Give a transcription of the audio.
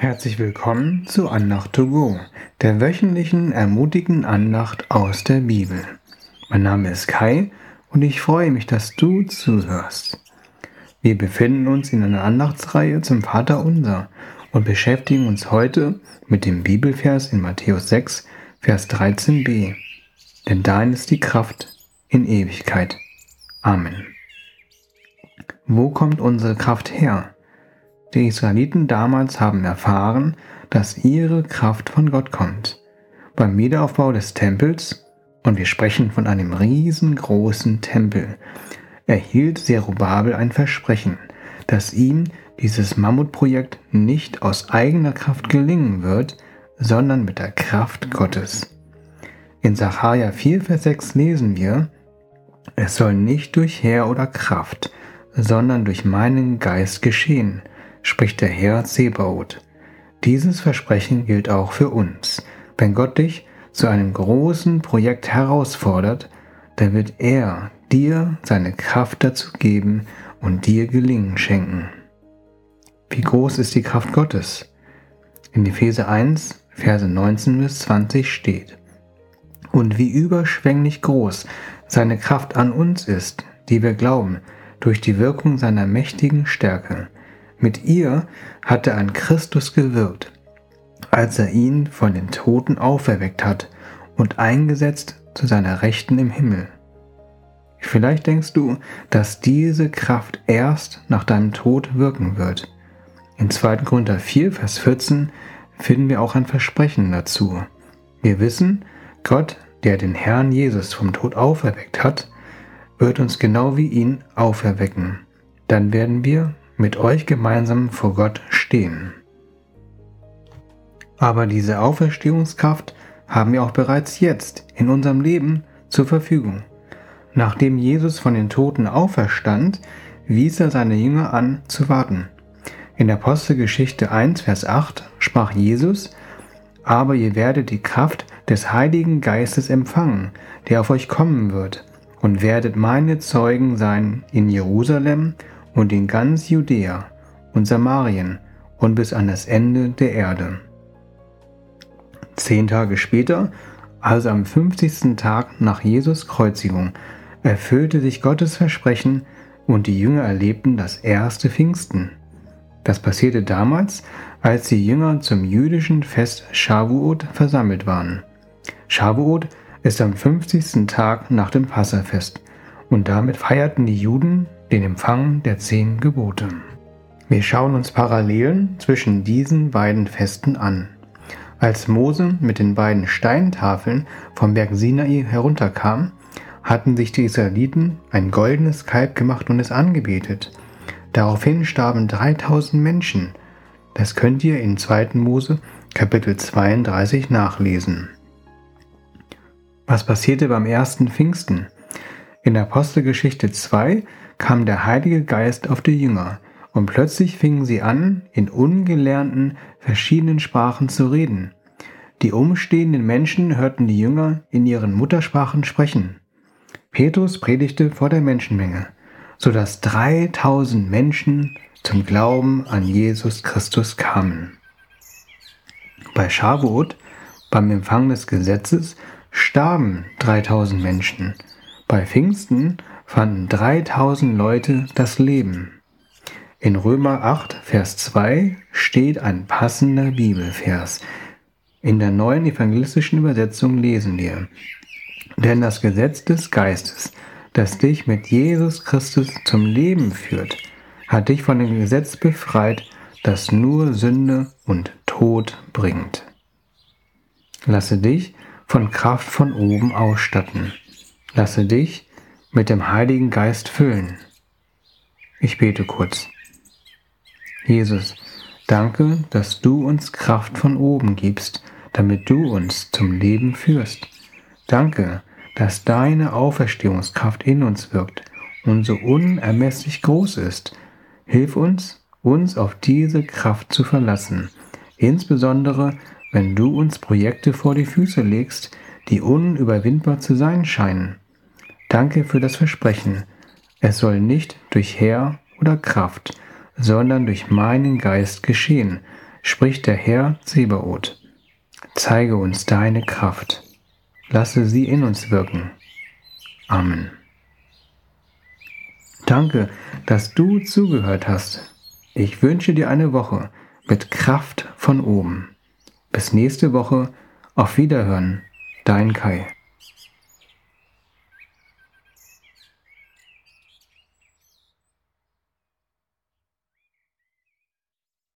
Herzlich willkommen zu Andacht to go, der wöchentlichen ermutigenden Andacht aus der Bibel. Mein Name ist Kai und ich freue mich, dass du zuhörst. Wir befinden uns in einer Andachtsreihe zum Vater Unser und beschäftigen uns heute mit dem Bibelvers in Matthäus 6, Vers 13b. Denn dein ist die Kraft in Ewigkeit. Amen. Wo kommt unsere Kraft her? Die Israeliten damals haben erfahren, dass ihre Kraft von Gott kommt. Beim Wiederaufbau des Tempels, und wir sprechen von einem riesengroßen Tempel, erhielt Zerubabel ein Versprechen, dass ihm dieses Mammutprojekt nicht aus eigener Kraft gelingen wird, sondern mit der Kraft Gottes. In Sacharja 4, Vers 6 lesen wir, es soll nicht durch Heer oder Kraft, sondern durch meinen Geist geschehen, spricht der Herr Zebaoth. Dieses Versprechen gilt auch für uns. Wenn Gott dich zu einem großen Projekt herausfordert, dann wird er dir seine Kraft dazu geben und dir Gelingen schenken. Wie groß ist die Kraft Gottes? In Epheser 1, Verse 19 bis 20 steht. Und wie überschwänglich groß seine Kraft an uns ist, die wir glauben, durch die Wirkung seiner mächtigen Stärke. Mit ihr hat er an Christus gewirkt, als er ihn von den Toten auferweckt hat und eingesetzt zu seiner Rechten im Himmel. Vielleicht denkst du, dass diese Kraft erst nach deinem Tod wirken wird. In 2. Korinther 4, Vers 14 finden wir auch ein Versprechen dazu. Wir wissen, Gott, der den Herrn Jesus vom Tod auferweckt hat, wird uns genau wie ihn auferwecken. Dann werden wir mit euch gemeinsam vor Gott stehen. Aber diese Auferstehungskraft haben wir auch bereits jetzt in unserem Leben zur Verfügung. Nachdem Jesus von den Toten auferstand, wies er seine Jünger an zu warten. In Apostelgeschichte 1, Vers 8 sprach Jesus, aber ihr werdet die Kraft des Heiligen Geistes empfangen, der auf euch kommen wird, und werdet meine Zeugen sein in Jerusalem und in ganz Judäa und Samarien und bis an das Ende der Erde. Zehn Tage später, also am 50. Tag nach Jesus Kreuzigung, erfüllte sich Gottes Versprechen und die Jünger erlebten das erste Pfingsten. Das passierte damals, als die Jünger zum jüdischen Fest Shavuot versammelt waren. Shavuot ist am 50. Tag nach dem Passafest und damit feierten die Juden den Empfang der zehn Gebote. Wir schauen uns Parallelen zwischen diesen beiden Festen an. Als Mose mit den beiden Steintafeln vom Berg Sinai herunterkam, hatten sich die Israeliten ein goldenes Kalb gemacht und es angebetet. Daraufhin starben 3000 Menschen. Das könnt ihr in 2. Mose Kapitel 32 nachlesen. Was passierte beim ersten Pfingsten? In Apostelgeschichte 2 kam der Heilige Geist auf die Jünger, und plötzlich fingen sie an, in ungelernten, verschiedenen Sprachen zu reden. Die umstehenden Menschen hörten die Jünger in ihren Muttersprachen sprechen. Petrus predigte vor der Menschenmenge, so dass 3000 Menschen zum Glauben an Jesus Christus kamen. Bei Shavuot, beim Empfang des Gesetzes, starben 3000 Menschen. Bei Pfingsten fanden 3000 Leute das Leben. In Römer 8, Vers 2 steht ein passender Bibelvers. In der neuen evangelistischen Übersetzung lesen wir, denn das Gesetz des Geistes, das dich mit Jesus Christus zum Leben führt, hat dich von dem Gesetz befreit, das nur Sünde und Tod bringt. Lasse dich von Kraft von oben ausstatten. Lasse dich mit dem Heiligen Geist füllen. Ich bete kurz. Jesus, danke, dass du uns Kraft von oben gibst, damit du uns zum Leben führst. Danke, dass deine Auferstehungskraft in uns wirkt und so unermesslich groß ist. Hilf uns, uns auf diese Kraft zu verlassen, insbesondere wenn du uns Projekte vor die Füße legst, die unüberwindbar zu sein scheinen. Danke für das Versprechen. Es soll nicht durch Herr oder Kraft, sondern durch meinen Geist geschehen, spricht der Herr Zebaoth. Zeige uns deine Kraft. Lasse sie in uns wirken. Amen. Danke, dass du zugehört hast. Ich wünsche dir eine Woche mit Kraft von oben. Bis nächste Woche. Auf Wiederhören. Dein Kai.